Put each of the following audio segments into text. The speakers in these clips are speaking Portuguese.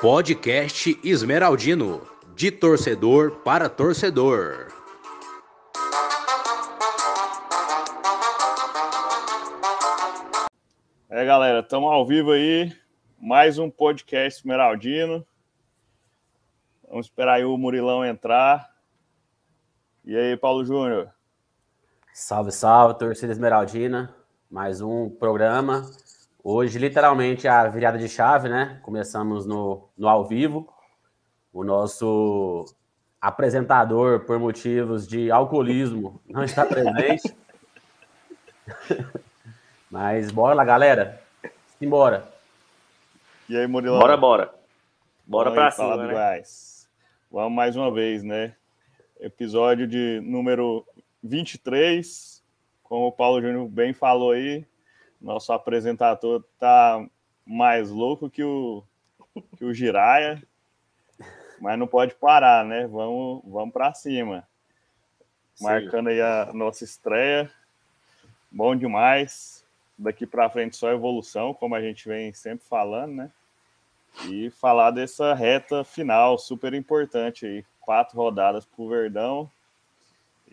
Podcast Esmeraldino, de torcedor para torcedor. É, galera, estamos ao vivo aí. Mais um podcast Esmeraldino. Vamos esperar aí o Murilão entrar. E aí, Paulo Júnior? Salve, salve, torcida Esmeraldina. Mais um programa. Hoje, literalmente, a virada de chave, né? Começamos no, no ao vivo. O nosso apresentador, por motivos de alcoolismo, não está presente. Mas bora lá, galera. Simbora. E aí, Murilão? Bora, bora. Bora Vamos pra cima, né? Goiás. Vamos mais uma vez, né? Episódio de número 23. Como o Paulo Júnior bem falou aí, nosso apresentador tá mais louco que o, que o Giraia, mas não pode parar, né? Vamos, vamos para cima. Sim. Marcando aí a nossa estreia. Bom demais. Daqui para frente só evolução, como a gente vem sempre falando, né? E falar dessa reta final super importante aí. Quatro rodadas para o Verdão.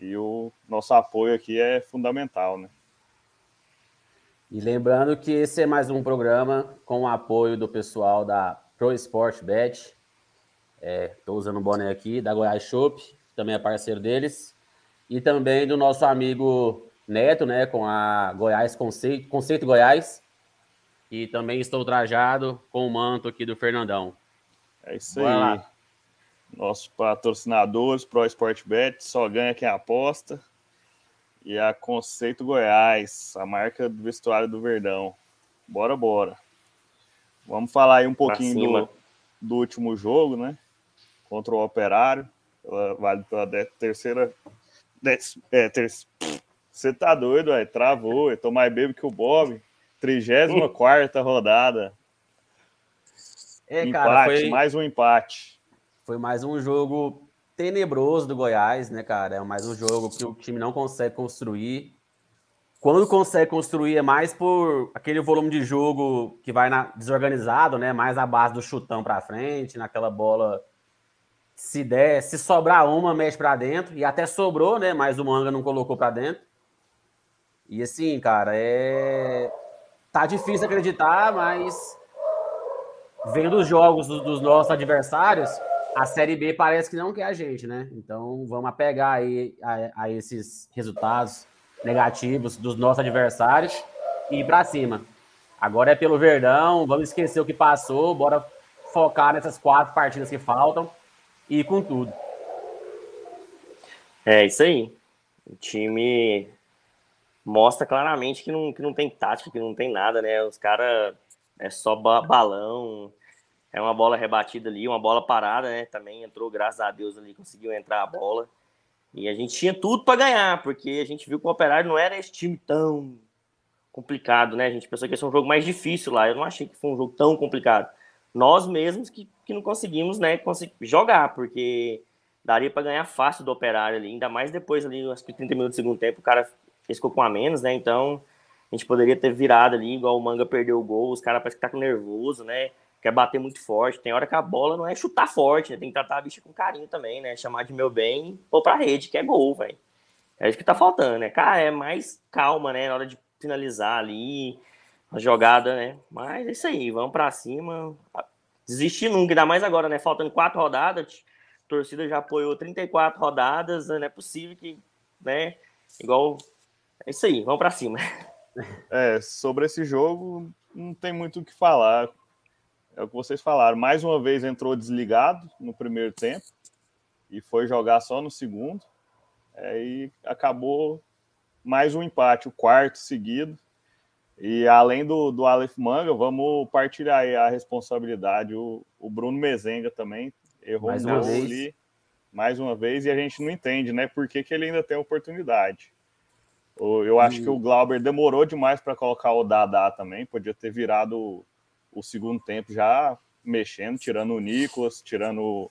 E o nosso apoio aqui é fundamental, né? E lembrando que esse é mais um programa com o apoio do pessoal da Pro Sport Bet. Estou usando o boné aqui, da Goiás Shop, também é parceiro deles. E também do nosso amigo Neto, né, com a Goiás Conceito, Conceito Goiás. E também estou trajado com o manto aqui do Fernandão. É isso Bora aí. lá. Nossos patrocinadores, Pro Sport Bet, só ganha quem aposta. E a Conceito Goiás, a marca do vestuário do Verdão. Bora, bora. Vamos falar aí um pouquinho do, do último jogo, né? Contra o Operário. Pela, vale pela de- terceira. é, ter, você tá doido, ué? Travou. Eu tô mais bebo que o Bob. 34 rodada. É, empate, cara, foi, mais um empate. Foi mais um jogo tenebroso do Goiás, né, cara? É mais um jogo que o time não consegue construir. Quando consegue construir é mais por aquele volume de jogo que vai na, desorganizado, né? Mais a base do chutão para frente, naquela bola. Se der, se sobrar uma, mexe para dentro. E até sobrou, né? Mas o Manga não colocou para dentro. E assim, cara, é. Tá difícil acreditar, mas vendo os jogos do- dos nossos adversários, a Série B parece que não quer a gente, né? Então vamos apegar aí a, a esses resultados negativos dos nossos adversários e ir pra cima. Agora é pelo Verdão, vamos esquecer o que passou, bora focar nessas quatro partidas que faltam e com tudo. É isso aí. O time mostra claramente que não, que não tem tática, que não tem nada, né? Os caras é só ba- balão, é uma bola rebatida ali, uma bola parada, né? Também entrou, graças a Deus, ali, conseguiu entrar a bola. E a gente tinha tudo para ganhar, porque a gente viu que o Operário não era esse time tão complicado, né? A gente pensou que ia ser um jogo mais difícil lá. Eu não achei que foi um jogo tão complicado. Nós mesmos que, que não conseguimos, né, jogar, porque daria para ganhar fácil do Operário ali, ainda mais depois ali, acho que 30 minutos do segundo tempo, o cara ficou com a menos, né? Então, a gente poderia ter virado ali, igual o Manga perdeu o gol, os caras parecem que tá com nervoso, né? Quer bater muito forte. Tem hora que a bola não é chutar forte, né? Tem que tratar a bicha com carinho também, né? Chamar de meu bem pôr pra rede, que é gol, velho. É isso que tá faltando, né? Cara, é mais calma, né? Na hora de finalizar ali, a jogada, né? Mas é isso aí, vamos pra cima. Desistir nunca, ainda mais agora, né? Faltando quatro rodadas, a torcida já apoiou 34 rodadas, né? não é possível que, né? Igual. É isso aí, vamos pra cima. É, sobre esse jogo, não tem muito o que falar. É o que vocês falaram. Mais uma vez entrou desligado no primeiro tempo e foi jogar só no segundo. É, e acabou mais um empate, o quarto seguido. E além do, do Aleph Manga, vamos partilhar aí a responsabilidade. O, o Bruno Mezenga também errou Mais um uma gol vez. ali, mais uma vez, e a gente não entende, né? Por que, que ele ainda tem oportunidade. Eu acho que o Glauber demorou demais para colocar o Dadá também. Podia ter virado o, segundo tempo já mexendo, tirando o Nicolas, tirando.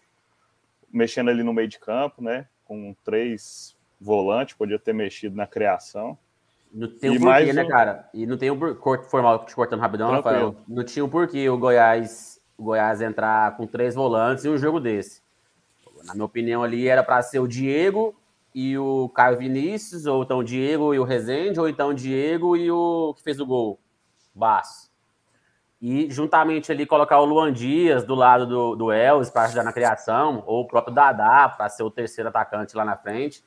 mexendo ali no meio de campo, né? Com três volantes, podia ter mexido na criação. Não tem um porquê, né, cara? E não tem um porquê, formal te cortando rapidão, Rafael. Não tinha um porquê o Goiás, o Goiás entrar com três volantes em um jogo desse. Na minha opinião, ali era para ser o Diego e o Caio Vinícius, ou então o Diego e o Rezende, ou então o Diego e o que fez o gol, Basso. E juntamente ali colocar o Luan Dias do lado do, do Elvis para ajudar na criação, ou o próprio Dadá para ser o terceiro atacante lá na frente.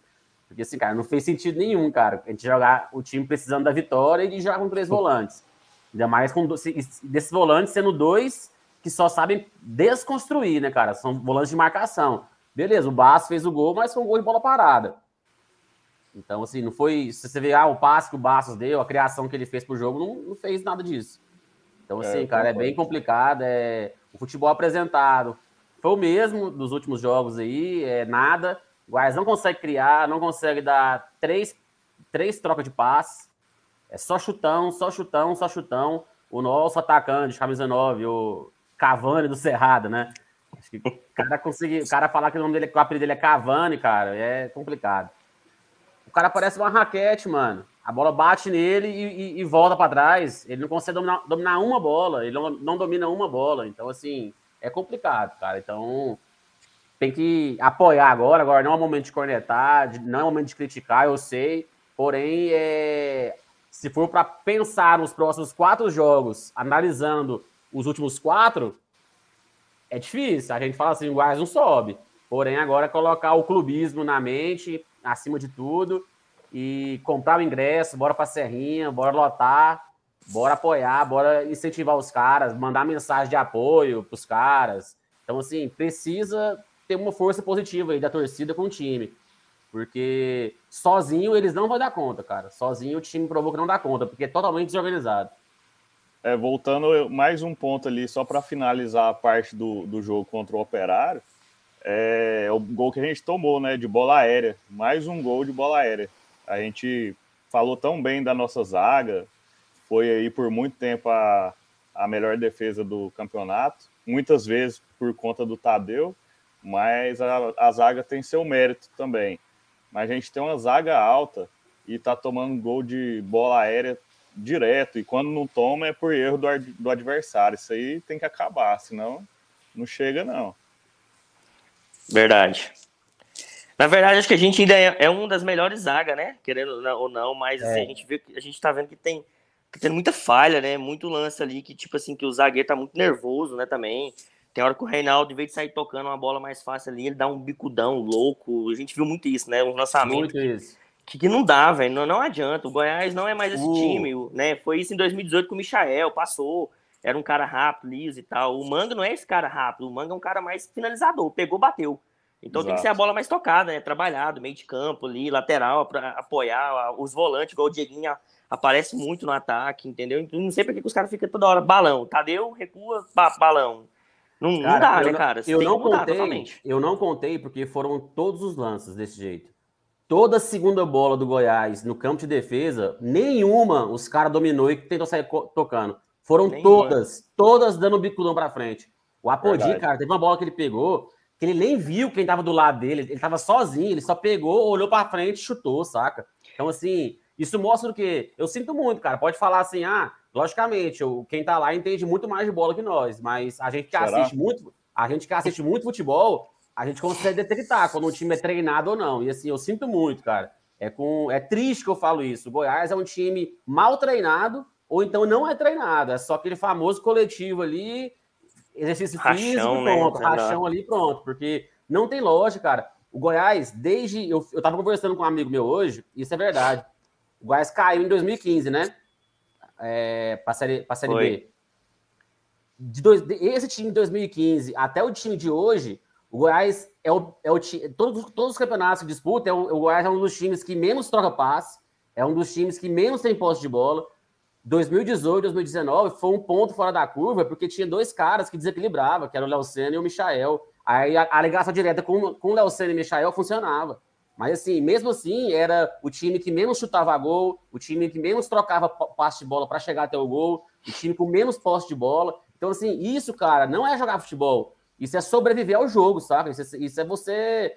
Porque assim, cara, não fez sentido nenhum, cara. A gente jogar o time precisando da vitória e jogar com três volantes. Ainda mais com desses volantes sendo dois que só sabem desconstruir, né, cara? São volantes de marcação. Beleza, o Basso fez o gol, mas foi um gol de bola parada. Então, assim, não foi. Se você ver ah, o passe que o Bastos deu, a criação que ele fez pro jogo, não, não fez nada disso. Então, é, assim, é, cara, é bem complicado. É, o futebol apresentado foi o mesmo dos últimos jogos aí, é nada. O Goiás não consegue criar, não consegue dar três, três trocas de passe. É só chutão, só chutão, só chutão. O nosso atacante, camisa 9, o Cavani do Cerrado, né? Acho que o cara conseguir, o cara falar que o nome dele, o apelido dele é Cavani, cara, é complicado. O cara parece uma raquete, mano. A bola bate nele e, e, e volta para trás. Ele não consegue dominar, dominar, uma bola. Ele não, não domina uma bola. Então, assim, é complicado, cara. Então, tem que apoiar agora. Agora não é o momento de cornetar, não é o momento de criticar, eu sei. Porém, é, se for para pensar nos próximos quatro jogos, analisando os últimos quatro, é difícil. A gente fala assim, o Goiás não sobe. Porém, agora colocar o clubismo na mente, acima de tudo, e comprar o ingresso, bora pra Serrinha, bora lotar, bora apoiar, bora incentivar os caras, mandar mensagem de apoio pros caras. Então, assim, precisa ter uma força positiva aí da torcida com o time. Porque sozinho eles não vão dar conta, cara. Sozinho o time provou que não dá conta, porque é totalmente desorganizado. É, voltando mais um ponto ali, só para finalizar a parte do, do jogo contra o Operário, é, o gol que a gente tomou, né, de bola aérea. Mais um gol de bola aérea. A gente falou tão bem da nossa zaga, foi aí por muito tempo a, a melhor defesa do campeonato, muitas vezes por conta do Tadeu, mas a, a zaga tem seu mérito também. Mas a gente tem uma zaga alta e tá tomando gol de bola aérea direto, e quando não toma é por erro do, do adversário. Isso aí tem que acabar, senão não chega, não. Verdade. Na verdade, acho que a gente ainda é, é uma das melhores zagas, né? Querendo ou não, mas assim, é. a gente vê a gente tá vendo que tem tá tendo muita falha, né? Muito lance ali que, tipo assim, que o zagueiro tá muito nervoso, né? Também. Tem hora que o Reinaldo, em vez de sair tocando uma bola mais fácil ali, ele dá um bicudão louco. A gente viu muito isso, né? Um lançamento. Muito isso que, que não dá, velho. Não, não adianta. O Goiás não é mais esse uh. time, né? Foi isso em 2018 com o Michael, passou. Era um cara rápido, liso e tal. O Manga não é esse cara rápido. O Manga é um cara mais finalizador. Pegou, bateu. Então Exato. tem que ser a bola mais tocada, né? Trabalhado, meio de campo ali, lateral, para apoiar os volantes, igual o Dieguinho aparece muito no ataque, entendeu? Então não sei por que os caras ficam toda hora balão. Tadeu recua, balão. Não, cara, não dá, né, cara? Você eu não contei, eu não contei porque foram todos os lances desse jeito. Toda segunda bola do Goiás no campo de defesa, nenhuma os caras dominou e tentou sair tocando. Foram nenhuma. todas, todas dando bicudão para frente. O Apodi, cara, teve uma bola que ele pegou que ele nem viu quem tava do lado dele, ele tava sozinho, ele só pegou, olhou para frente e chutou, saca? Então, assim, isso mostra o quê? Eu sinto muito, cara. Pode falar assim, ah, logicamente, quem tá lá entende muito mais de bola que nós, mas a gente que Será? assiste muito, a gente que assiste muito futebol, a gente consegue detectar quando um time é treinado ou não. E assim, eu sinto muito, cara. É, com, é triste que eu falo isso. O Goiás é um time mal treinado, ou então não é treinado. É só aquele famoso coletivo ali, exercício rachão, físico, né? pronto, rachão ali, pronto. Porque não tem lógica, cara. O Goiás, desde. Eu, eu tava conversando com um amigo meu hoje, isso é verdade. O Goiás caiu em 2015, né? É, pra série, pra série B. De dois, esse time de 2015 até o time de hoje, o Goiás é o, é o todos, todos os campeonatos que disputa, é o, o, Goiás é um dos times que menos troca passe, é um dos times que menos tem posse de bola. 2018, 2019 foi um ponto fora da curva, porque tinha dois caras que desequilibravam, que eram o Léo Senna e o Michael. Aí a, a ligação direta com, com o Léo Senna e o Michael funcionava. Mas assim, mesmo assim, era o time que menos chutava gol, o time que menos trocava passe de bola para chegar até o gol, o time com menos posse de bola. Então, assim, isso, cara, não é jogar futebol. Isso é sobreviver ao jogo, sabe? Isso é, isso é você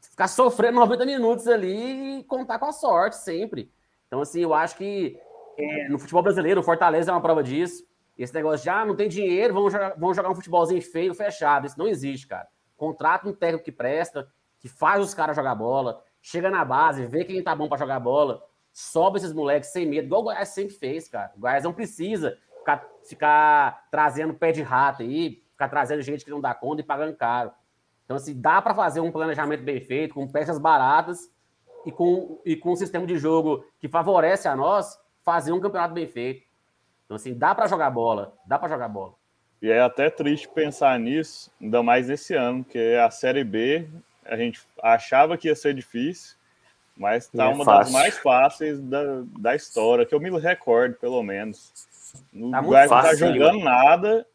ficar sofrendo 90 minutos ali e contar com a sorte sempre. Então, assim, eu acho que é, no futebol brasileiro, o Fortaleza é uma prova disso. Esse negócio de, ah, não tem dinheiro, vamos jogar, vamos jogar um futebolzinho feio, fechado. Isso não existe, cara. Contrata um técnico que presta, que faz os caras jogar bola, chega na base, vê quem tá bom para jogar bola, sobe esses moleques sem medo, igual o Goiás sempre fez, cara. O Goiás não precisa ficar, ficar trazendo pé de rato aí, ficar trazendo gente que não dá conta e pagando caro. Então, assim, dá para fazer um planejamento bem feito, com peças baratas e com, e com um sistema de jogo que favorece a nós fazer um campeonato bem feito. Então, assim, dá para jogar bola, dá para jogar bola. E é até triste pensar nisso, ainda mais nesse ano, porque a Série B a gente achava que ia ser difícil, mas está é uma fácil. das mais fáceis da, da história, que eu me recordo, pelo menos. O tá Goiás não tá jogando né? nada,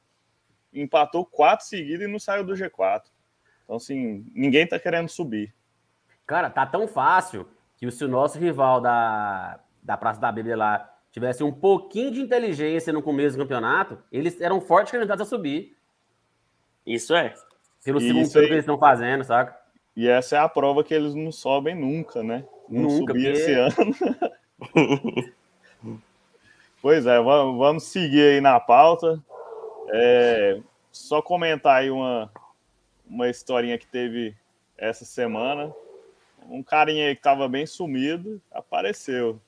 empatou quatro seguidos e não saiu do G4. Então, assim, ninguém tá querendo subir. Cara, tá tão fácil que se o nosso rival da, da Praça da Bíblia lá tivesse um pouquinho de inteligência no começo do campeonato, eles eram fortes candidatos a subir. Isso é. Pelo segundo turno que eles estão fazendo, saca? E essa é a prova que eles não sobem nunca, né? Não nunca, subir porque... esse ano. pois é, vamos, vamos seguir aí na pauta. É, só comentar aí uma, uma historinha que teve essa semana. Um carinha aí que estava bem sumido apareceu.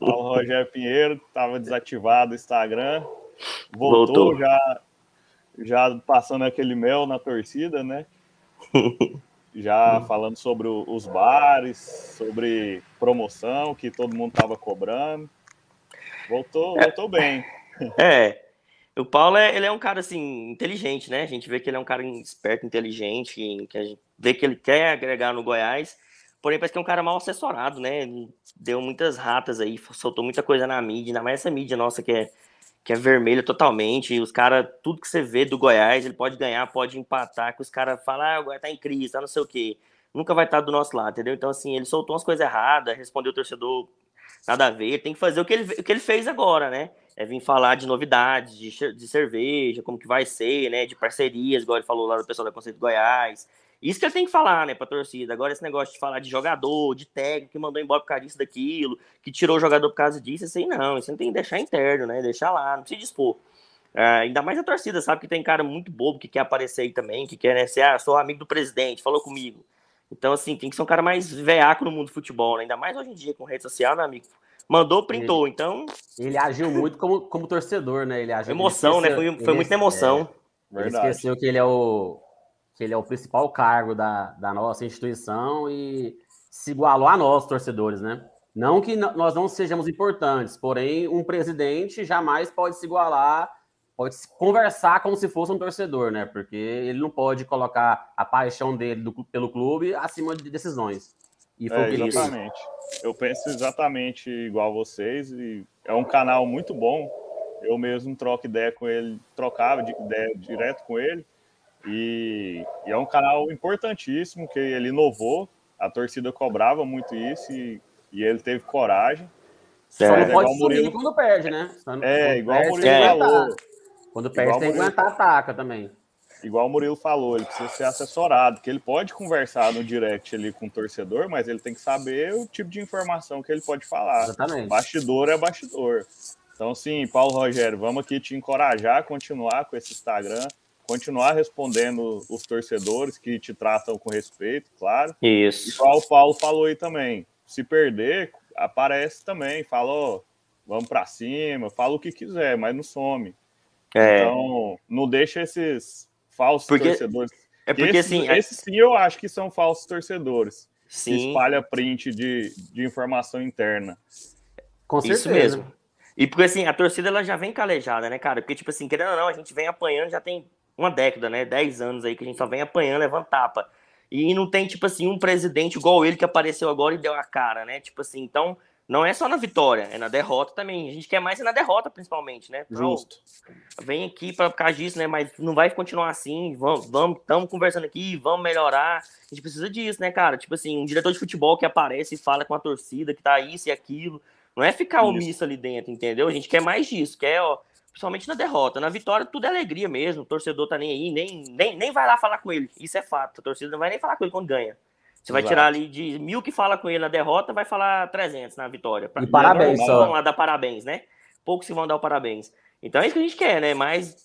O Rogério Pinheiro, estava desativado o Instagram, voltou, voltou, já já passando aquele mel na torcida, né? Já falando sobre os bares, sobre promoção que todo mundo estava cobrando. Voltou, voltou bem. É, o Paulo é, ele é um cara assim inteligente, né? A gente vê que ele é um cara esperto, inteligente, que a gente vê que ele quer agregar no Goiás. Porém, parece que é um cara mal assessorado, né? Ele deu muitas ratas aí, soltou muita coisa na mídia, ainda mais essa mídia nossa que é, que é vermelha totalmente. Os caras, tudo que você vê do Goiás, ele pode ganhar, pode empatar, que os caras falam, ah, o Goiás tá em crise, tá não sei o quê. Nunca vai estar do nosso lado, entendeu? Então, assim, ele soltou umas coisas erradas, respondeu o torcedor nada a ver, tem que fazer o que ele, o que ele fez agora, né? é vir falar de novidades, de, de cerveja, como que vai ser, né? De parcerias, igual ele falou lá do pessoal da Conceito Goiás. Isso que ele tem que falar, né, pra torcida. Agora, esse negócio de falar de jogador, de técnico, que mandou embora por causa disso, daquilo, que tirou o jogador por causa disso, isso aí não. Isso não tem que deixar interno, né? Deixar lá, não precisa dispor. É, ainda mais a torcida, sabe que tem cara muito bobo que quer aparecer aí também, que quer, né, ser, ah, sou amigo do presidente, falou comigo. Então, assim, tem que ser um cara mais veaco no mundo do futebol, né? Ainda mais hoje em dia com rede social, né, amigo? Mandou, printou, ele, então. Ele agiu muito como, como torcedor, né? Ele agiu, emoção, ele né? Foi, foi muita emoção. É, ele esqueceu que ele é o que ele é o principal cargo da, da nossa instituição e se igualou a nós, torcedores, né? Não que nós não sejamos importantes, porém, um presidente jamais pode se igualar, pode se conversar como se fosse um torcedor, né? Porque ele não pode colocar a paixão dele do, pelo clube acima de decisões. E foi é, o que exatamente. Eu penso exatamente igual vocês e é um canal muito bom. Eu mesmo troco ideia com ele, trocava de ideia direto com ele. E, e é um canal importantíssimo que ele inovou. A torcida cobrava muito isso e, e ele teve coragem. Só não é pode igual Murilo... quando perde, né? é, igual o Murilo falou. Quando perde, igual tem que aguentar a taca também igual o Murilo falou, ele precisa ser assessorado, que ele pode conversar no direct ali com o torcedor, mas ele tem que saber o tipo de informação que ele pode falar. Exatamente. Bastidor é bastidor. Então, sim, Paulo Rogério, vamos aqui te encorajar a continuar com esse Instagram, continuar respondendo os torcedores que te tratam com respeito, claro. Isso. Igual o Paulo falou aí também. Se perder, aparece também, fala, ó, vamos para cima, fala o que quiser, mas não some. É. Então, não deixa esses falsos porque, torcedores. É porque esses, assim. É esses sim eu acho que são falsos torcedores. Sim. Que espalha print de, de informação interna. Com certeza. Isso mesmo. E porque assim, a torcida ela já vem calejada, né, cara? Porque, tipo assim, querendo ou não, a gente vem apanhando já tem uma década, né? Dez anos aí que a gente só vem apanhando, levando tapa. E não tem, tipo assim, um presidente igual ele que apareceu agora e deu a cara, né? Tipo assim, então não é só na vitória, é na derrota também. A gente quer mais é na derrota, principalmente, né? Então, Justo. Vem aqui para causa disso, né? Mas não vai continuar assim. Vamos, vamos, estamos conversando aqui, vamos melhorar. A gente precisa disso, né, cara? Tipo assim, um diretor de futebol que aparece e fala com a torcida que tá isso e aquilo. Não é ficar isso. omisso ali dentro, entendeu? A gente quer mais disso, quer, ó, principalmente na derrota. Na vitória, tudo é alegria mesmo. O torcedor tá nem aí, nem, nem, nem vai lá falar com ele. Isso é fato. A torcida não vai nem falar com ele quando ganha. Você vai tirar ali de mil que fala com ele na derrota, vai falar 300 na vitória. E parabéns, só. vão lá dar parabéns, né? Poucos que vão dar o parabéns. Então é isso que a gente quer, né? Mas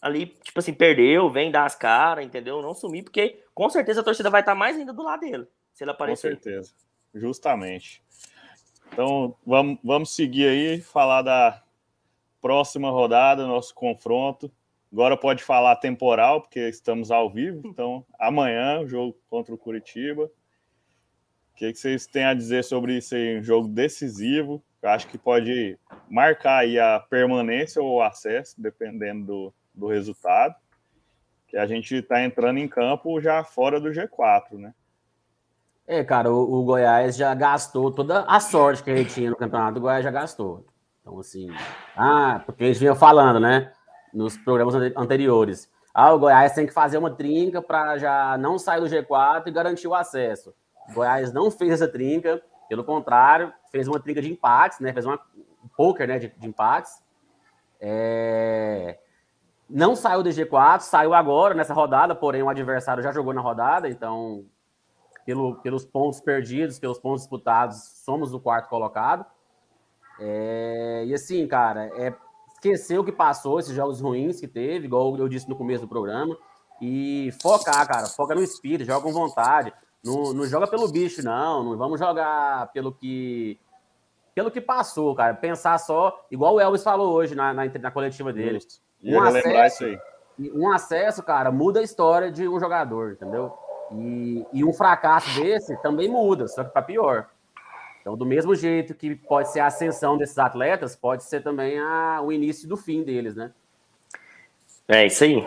ali, tipo assim, perdeu, vem dar as caras, entendeu? Não sumir, porque com certeza a torcida vai estar mais ainda do lado dele, se ele Com aparecer. certeza. Justamente. Então, vamos, vamos seguir aí, falar da próxima rodada, nosso confronto. Agora pode falar temporal, porque estamos ao vivo. Então, amanhã, jogo contra o Curitiba. O que, que vocês têm a dizer sobre isso aí? Um jogo decisivo. Eu acho que pode marcar aí a permanência ou o acesso, dependendo do, do resultado. Que a gente está entrando em campo já fora do G4, né? É, cara, o, o Goiás já gastou toda a sorte que ele tinha no campeonato, o Goiás já gastou. Então, assim, ah, porque eles vinham falando, né, nos programas ante- anteriores. Ah, o Goiás tem que fazer uma trinca para já não sair do G4 e garantir o acesso. O Goiás não fez essa trinca, pelo contrário, fez uma trinca de empates, né, fez uma um poker, né, de, de empates. É, Não saiu do G4, saiu agora nessa rodada, porém o adversário já jogou na rodada, então pelo, pelos pontos perdidos, pelos pontos disputados, somos o quarto colocado. É, e assim, cara, é esquecer o que passou, esses jogos ruins que teve, igual eu disse no começo do programa, e focar, cara, foca no espírito, joga com vontade. Não, não joga pelo bicho, não. Não vamos jogar pelo que pelo que passou, cara. Pensar só, igual o Elvis falou hoje na, na, na coletiva dele. Um acesso. um acesso, cara, muda a história de um jogador, entendeu? E, e um fracasso desse também muda, só que para pior. Então, do mesmo jeito que pode ser a ascensão desses atletas, pode ser também a, o início do fim deles, né? É isso aí.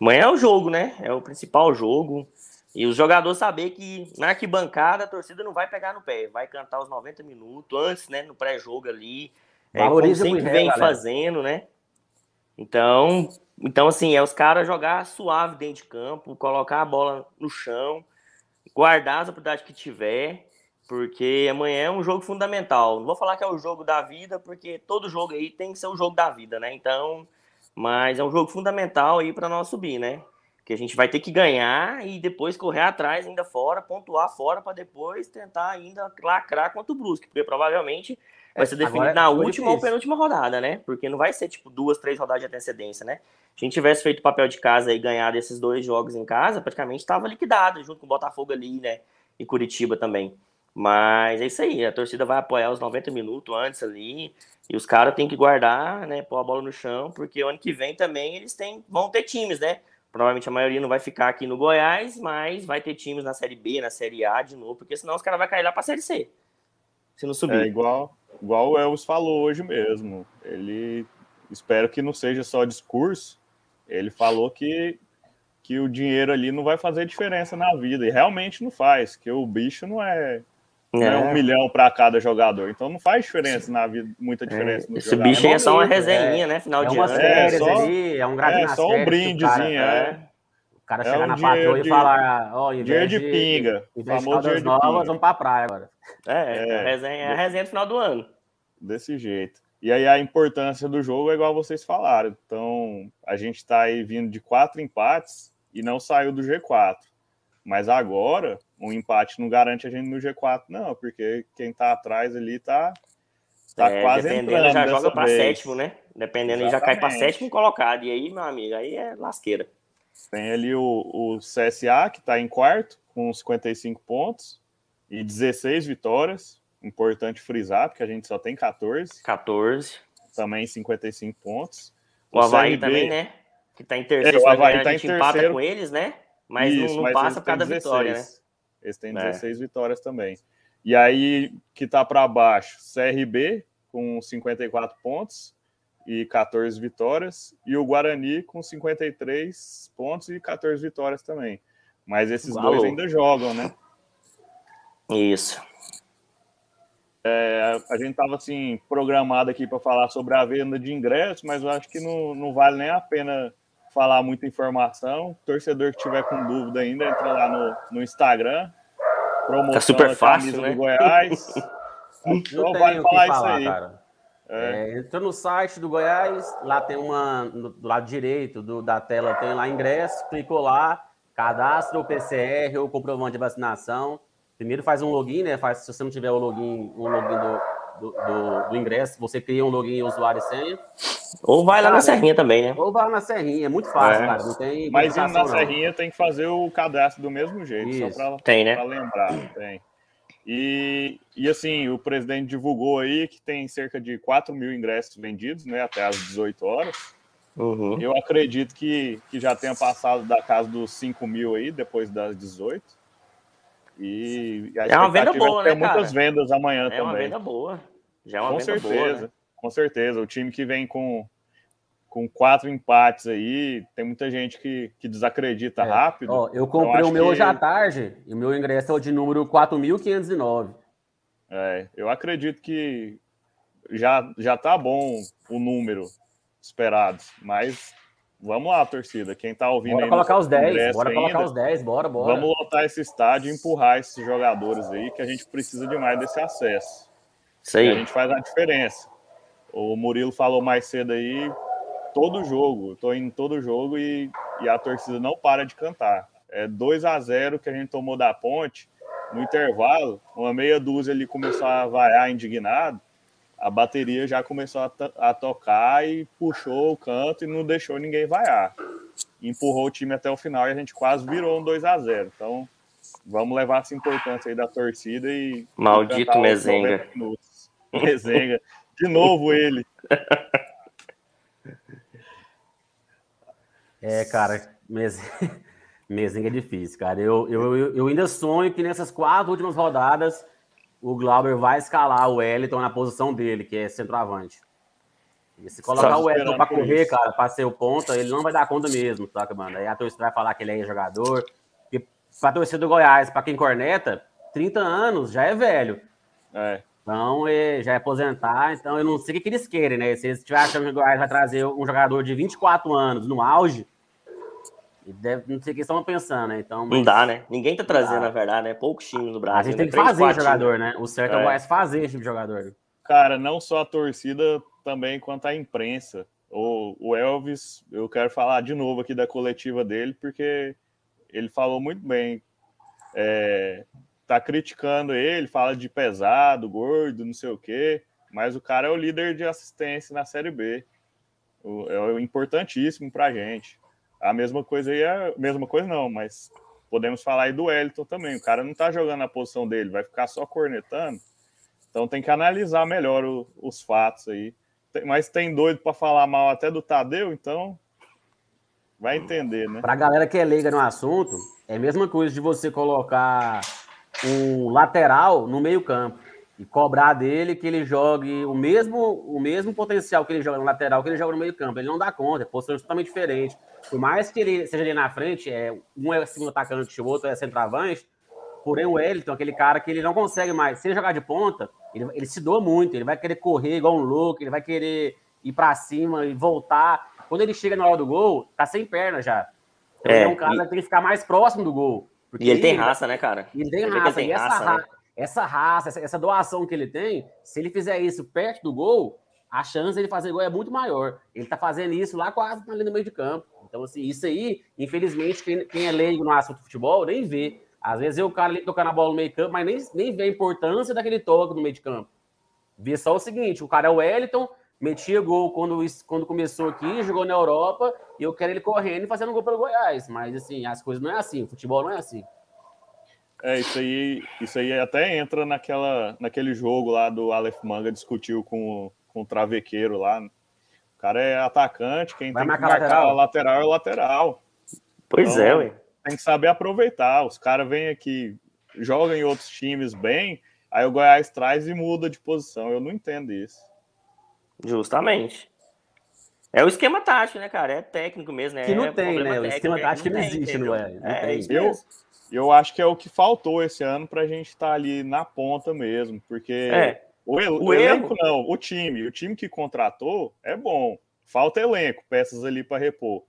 Amanhã é o jogo, né? É o principal jogo. E os jogadores saber que na arquibancada a torcida não vai pegar no pé, vai cantar os 90 minutos antes, né? No pré-jogo ali. É, como sempre vem galera. fazendo, né? Então, então assim, é os caras jogar suave dentro de campo, colocar a bola no chão, guardar as oportunidades que tiver, porque amanhã é um jogo fundamental. Não vou falar que é o jogo da vida, porque todo jogo aí tem que ser o jogo da vida, né? Então, mas é um jogo fundamental aí para nós subir, né? Que a gente vai ter que ganhar e depois correr atrás ainda fora, pontuar fora para depois tentar ainda lacrar contra o Brusque, porque provavelmente vai ser definido agora na última ou penúltima rodada, né? Porque não vai ser tipo duas, três rodadas de antecedência, né? Se a gente tivesse feito o papel de casa e ganhado esses dois jogos em casa, praticamente estava liquidado, junto com o Botafogo ali, né? E Curitiba também. Mas é isso aí, a torcida vai apoiar os 90 minutos antes ali, e os caras têm que guardar, né? Pôr a bola no chão, porque ano que vem também eles têm, vão ter times, né? Provavelmente a maioria não vai ficar aqui no Goiás, mas vai ter times na Série B, na Série A de novo, porque senão os caras vão cair lá pra Série C. Se não subir. É igual, igual o Elvis falou hoje mesmo. Ele espero que não seja só discurso. Ele falou que, que o dinheiro ali não vai fazer diferença na vida. E realmente não faz, que o bicho não é, não é um É. milhão para cada jogador. Então não faz diferença na vida, muita diferença no Esse jogador. bicho aí é só uma momento, resenha, né? Final É de umas ano. É, só- ali, é um gradinho É só um brindezinho, cara- é. O cara É chegar um na patroa e de- falar, ó, em Dinheiro vez de pinga. Em vez de famoso Caldas de Novas, vamos pra praia agora. É, É. é. A, resenha, é a resenha do final do ano. Desse jeito. E aí a importância do jogo é igual vocês falaram. Então, a gente está aí vindo de quatro empates e não saiu do G4. Mas agora, um empate não garante a gente no G4, não, porque quem tá atrás ali tá, tá É, quase dependendo, entrando já joga pra vez. sétimo, né? Dependendo, ele já cai pra Exatamente. sétimo colocado. E aí, meu amigo, aí é lasqueira. Tem ali o, o CSA, que está em quarto, com 55 pontos e 16 vitórias. Importante frisar, porque a gente só tem 14, 14. também 55 pontos. O Havaí CRB também, né? Que tá em terceiro. É, o Havaí tá a em gente empata terceiro. com eles, né? Mas Isso, não, não mas passa por causa da têm vitória, né? 16. Eles têm É. 16 vitórias também. E aí, que tá para baixo, CRB com 54 pontos e 14 vitórias, e o Guarani com 53 pontos e 14 vitórias também. Mas esses dois ainda jogam, né? Isso. É, a gente tava assim, programado aqui para falar sobre a venda de ingressos, mas eu acho que não, não vale nem a pena falar muita informação. Torcedor que tiver com dúvida ainda, entra lá no, no Instagram. Promoção Tá super fácil, né? do Goiás. Não o que falar isso falar, aí. cara. É, É, entrou no site do Goiás, lá tem uma, do lado direito do- da tela tem lá ingresso, clicou lá, cadastra o PCR ou comprovante de vacinação, Primeiro faz um login, né? Faz, se você não tiver o login, um login do, do, do, do ingresso, você cria um login usuário e senha. Ou vai lá na Serrinha também, né? Ou vai lá na Serrinha, é muito fácil, É. cara. Não tem Mas indo na não. Serrinha tem que fazer o cadastro do mesmo jeito, Isso. só para Tem, né? Pra lembrar, tem. E, e assim, o presidente divulgou aí que tem cerca de 4 mil ingressos vendidos, né, até às 18 horas. Uhum. Eu acredito que, que já tenha passado da casa dos 5 mil aí, depois das 18. E a É uma venda boa, é ter né, muitas cara? vendas amanhã É uma também. venda boa. Já é uma com venda certeza, boa, né? com certeza. O time que vem com, com quatro empates aí, tem muita gente que, que desacredita É. rápido. Ó, eu comprei acho o meu que- hoje à tarde e o meu ingresso é o de número 4.509. É, eu acredito que já, já tá bom o número esperado, mas vamos lá, torcida. Quem tá ouvindo Bora aí colocar os 10, ingresso bora colocar os 10, bora, bora. Vamos lotar esse estádio e empurrar esses jogadores aí, que a gente precisa demais desse acesso. Isso E a aí. gente faz a diferença. O Murilo falou mais cedo aí, todo jogo, eu tô indo todo jogo e, e a torcida não para de cantar. É 2 a 0 que a gente tomou da ponte. No intervalo, uma meia dúzia ali começou a vaiar indignado. A bateria já começou a, a tocar e puxou o canto e não deixou ninguém vaiar. Empurrou o time até o final e a gente quase virou um 2 a 0 Então, vamos levar essa importância aí da torcida e. Maldito Mezenga. 90 minutos. Mezenga. De novo ele. É, cara, mes... Mesenga é difícil, cara. Eu, eu, eu ainda sonho que nessas quatro últimas rodadas o Glauber vai escalar o Wellington na posição dele, que é centroavante. E se colocar o Wellington por correr, isso. cara, pra ser o ponta, ele não vai dar conta mesmo, saca, mano? Aí a torcida vai falar que ele é jogador. E pra torcida do Goiás, pra quem corneta, 30 anos já é velho. É. Então, é, já é aposentar, então eu não sei o que, que eles querem, né? Se eles estiverem achando que o Goiás vai trazer um jogador de 24 anos no auge, e deve, não sei o que eles estão pensando, né? Então, Não mas dá, né? Ninguém tá trazendo, na verdade, né? Poucos times no Brasil. A gente né? tem que Três, fazer jogador, né? O certo é, o É. Fazer esse tipo de jogador. Cara, não só a torcida, também quanto a imprensa. O, o Elvis, eu quero falar de novo aqui da coletiva dele, porque ele falou muito bem. É, tá criticando ele, fala de pesado, gordo, não sei o quê, mas o cara é o líder de assistência na Série B. O- é importantíssimo pra gente. A mesma coisa aí é. Mesma coisa não, mas podemos falar aí do Wellington também. O cara não tá jogando na posição dele, vai ficar só cornetando. Então tem que analisar melhor o- os fatos aí. Tem- mas tem doido para falar mal até do Tadeu, então vai entender, né? Pra galera que é leiga no assunto, é a mesma coisa de você colocar um lateral no meio-campo e cobrar dele que ele jogue o mesmo, o mesmo potencial que ele joga no lateral que ele joga no meio-campo. Ele não dá conta, é posição totalmente diferente. Por mais que ele seja ali na frente, é, um é segundo atacante, o outro é centroavante, porém o Wellington, aquele cara que ele não consegue mais, se ele jogar de ponta, ele, ele se doa muito, ele vai querer correr igual um louco, ele vai querer ir pra cima e voltar. Quando ele chega na hora do gol, tá sem perna já. Então É, ele é um cara e- que tem que ficar mais próximo do gol. porque E ele tem vai- raça, né, cara? ele tem raça. ele e tem essa, raça, ra- né? Essa raça, essa, essa doação que ele tem, se ele fizer isso perto do gol, a chance de ele fazer gol é muito maior. Ele tá fazendo isso lá quase ali no meio de campo. Então, assim, isso aí, infelizmente, quem, quem é leigo no assunto futebol nem vê. Às vezes é o cara ali tocando bola no meio de campo, mas nem, nem vê a importância daquele toque no meio de campo. Vê só o seguinte: o cara é o Wellington, metia gol quando, quando começou aqui, jogou na Europa, e eu quero ele correndo e fazendo gol pelo Goiás. Mas, assim, as coisas não é assim, o futebol não é assim. É, isso aí, isso aí até entra naquela, naquele jogo lá do Aleph Manga discutiu com, o- com o Travequeiro lá. O cara é atacante, quem Vai tem que marcar lateral? lateral é o lateral. Pois Então, é, ué. Tem que saber aproveitar. Os caras vêm aqui, jogam em outros times bem, aí o Goiás traz e muda de posição. Eu não entendo isso. Justamente. É o esquema tático, né, cara? É técnico mesmo, né? Que não é tem, né? O técnico, esquema é tático não existe, entendeu? não é? Não é tem. isso Eu- Eu acho que é o que faltou esse ano pra gente estar ali na ponta mesmo, porque É, o, el- O o elenco erro- não, o time, o time que contratou é bom. Falta elenco, peças ali para repor.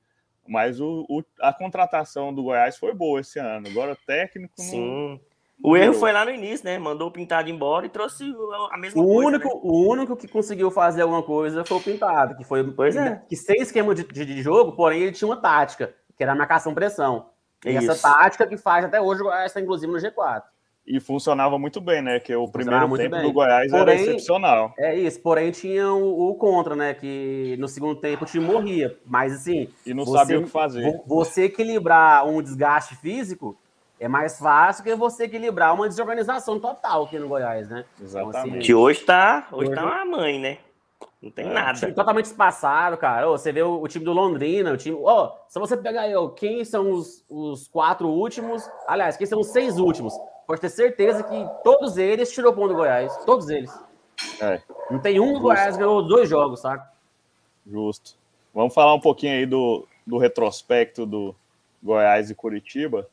Mas o, o- a contratação do Goiás foi boa esse ano. Agora técnico não. sim. O erro foi lá no início, né? Mandou o Pintado embora e trouxe o- a mesma O coisa. único, né? o único que conseguiu fazer alguma coisa foi o Pintado, que foi Pois é. que sem esquema de, de- de jogo, porém ele tinha uma tática, que era a marcação-pressão. E essa Isso. tática que faz até hoje o Goiás está inclusive no G4. E funcionava muito bem, né? Que o Funcionava primeiro tempo bem. do Goiás era Porém- excepcional. É isso, porém tinha o, o contra, né? Que no segundo tempo o time morria. Mas assim, E não Você- sabia o que fazer. vo- você equilibrar um desgaste físico é mais fácil que você equilibrar uma desorganização total aqui no Goiás, né? Exatamente. Que hoje tá, hoje Hoje- tá uma mãe, né? Não tem É, nada. time totalmente espaçado, cara. Ô, você vê o, o time do Londrina, o time. Ó, se você pegar aí, ó, quem são os, os quatro últimos. Aliás, quem são os seis últimos? Pode ter certeza que todos eles tirou ponto do Goiás. Todos eles. É, Não tem um do Goiás que ganhou dois jogos, saca? justo. Vamos falar um pouquinho aí do, do retrospecto do Goiás e Curitiba.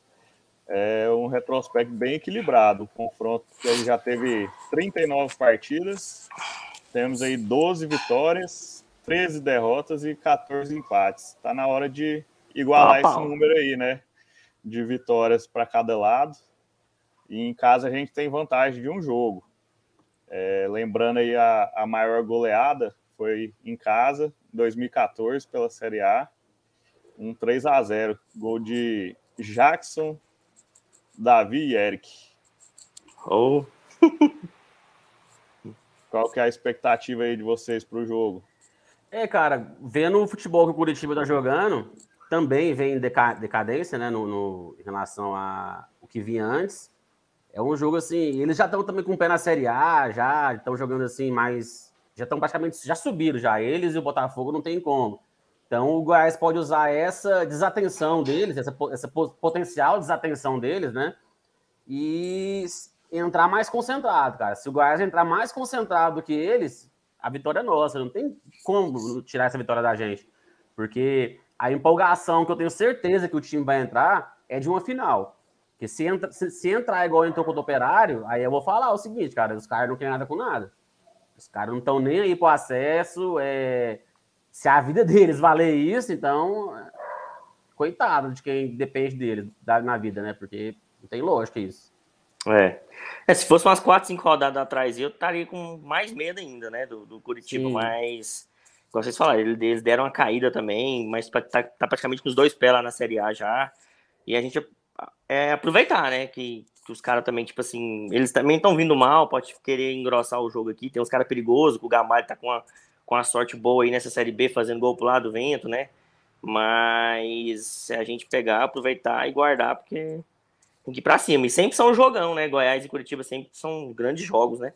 É um retrospecto bem equilibrado. O confronto que já teve 39 partidas. Temos aí 12 vitórias, 13 derrotas e 14 empates. Está na hora de igualar esse número aí, né? De vitórias para cada lado. E em casa a gente tem vantagem de um jogo. É, lembrando aí a, a maior goleada foi em casa, em 2014, pela Série A. Um 3 a 0 Gol de Jackson, Davi e Eric. Ou Qual que é a expectativa aí de vocês para o jogo? É, cara, vendo o futebol que o Curitiba tá jogando, também vem em deca- decadência, né, no, no- em relação a o que vinha antes. É um jogo assim, eles já estão também com o pé na Série A, já estão jogando assim mais, já estão praticamente, já subiram já, eles e o Botafogo não tem como. Então o Goiás pode usar essa desatenção deles, essa, essa po- potencial desatenção deles, né, e entrar mais concentrado, cara. Se o Goiás entrar mais concentrado do que eles, a vitória é nossa. Não tem como tirar essa vitória da gente. Porque a empolgação que eu tenho certeza que o time vai entrar é de uma final. Porque se, entra, se, se entrar igual entrou contra o Operário, aí eu vou falar o seguinte, cara, os caras não querem nada com nada. Os caras não estão nem aí pro acesso. é, Se a vida deles valer isso, então. Coitado de quem depende deles na vida, né? Porque não tem lógica isso. É. É, se fosse umas 4, 5 rodadas atrás, eu estaria com mais medo ainda, né? Do, do Curitiba, Sim. mas. Como vocês falaram, eles deram uma caída também, mas tá, tá praticamente com os dois pés lá na Série A já. E a gente é aproveitar, né? Que, que os caras também, tipo assim, eles também estão vindo mal, pode querer engrossar o jogo aqui. Tem uns caras perigosos, que o Gamalho tá com a, com a sorte boa aí nessa Série B, fazendo gol pro lado do vento, né? Mas se a gente pegar, aproveitar e guardar, porque tem que ir pra cima. E sempre são um jogão, né? Goiás e Curitiba sempre são grandes jogos, né?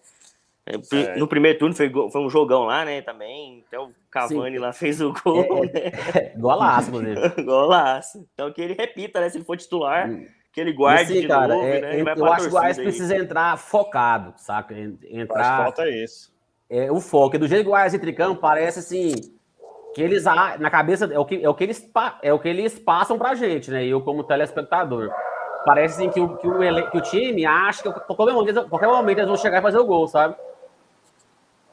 É, É. No primeiro turno foi, foi um jogão lá, né? Também. Até o Cavani lá fez o gol, né? Golaço, inclusive. Golaço. Então que ele repita, né? Se ele for titular, que ele guarde assim, de cara, novo, é- né? E vai eu acho que o Goiás aí. precisa entrar focado, saca? En- Faz Entrar. falta isso. É, o foco. Do jeito que o Goiás entra em campo, parece assim. Que eles, na cabeça, é o que, é o que, eles, é o que eles passam pra gente, né? E eu, como telespectador. Parece assim, que, o, que, o, que o time acha que qualquer momento, qualquer momento eles vão chegar e fazer o gol, sabe?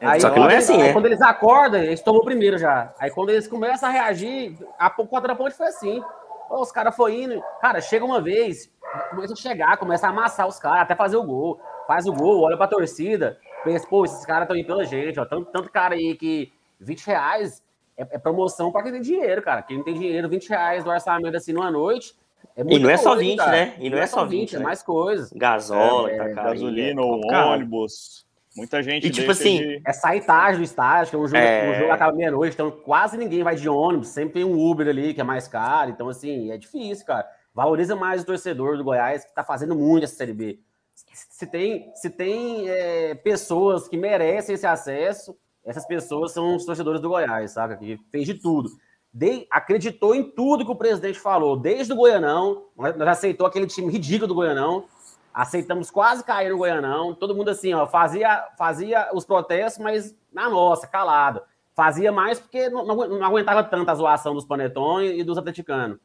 Aí, Só que não quando é eles- assim, aí né? quando eles acordam, eles tomam o primeiro já. Aí quando eles começam a reagir, a contra-ponte foi assim. Pô, os caras foram indo. Cara, chega uma vez, começa a chegar, começa a amassar os caras, até fazer o gol. Faz o gol, olha pra torcida, pensa, pô, esses caras estão indo pela gente, ó. Tanto, tanto cara aí que 20 reais é, é promoção pra quem tem dinheiro, cara. Quem não tem dinheiro, 20 reais do orçamento assim numa noite. É E não é só coisa, 20, cara. né? E não é só 20, é né? mais coisas. Gasola, É, tá aí, gasolina, é ônibus. Muita gente E, tipo assim, de- É sair tarde do estádio, que é um jogo, É. um jogo acaba meia-noite, então quase ninguém vai de ônibus, sempre tem um Uber ali que é mais caro, então assim, é difícil, cara. Valoriza mais o torcedor do Goiás, que tá fazendo muito essa Série B. Se tem, se tem é, pessoas que merecem esse acesso, essas pessoas são os torcedores do Goiás, saca? Que fez de tudo. De- acreditou em tudo que o presidente falou, desde o Goianão, nós, aceitou aquele time ridículo do Goianão, aceitamos quase cair no Goianão, todo mundo assim, ó, fazia, fazia os protestos, mas na nossa, calado. Fazia mais porque não, não não aguentava tanto a zoação dos panetones e dos atleticanos.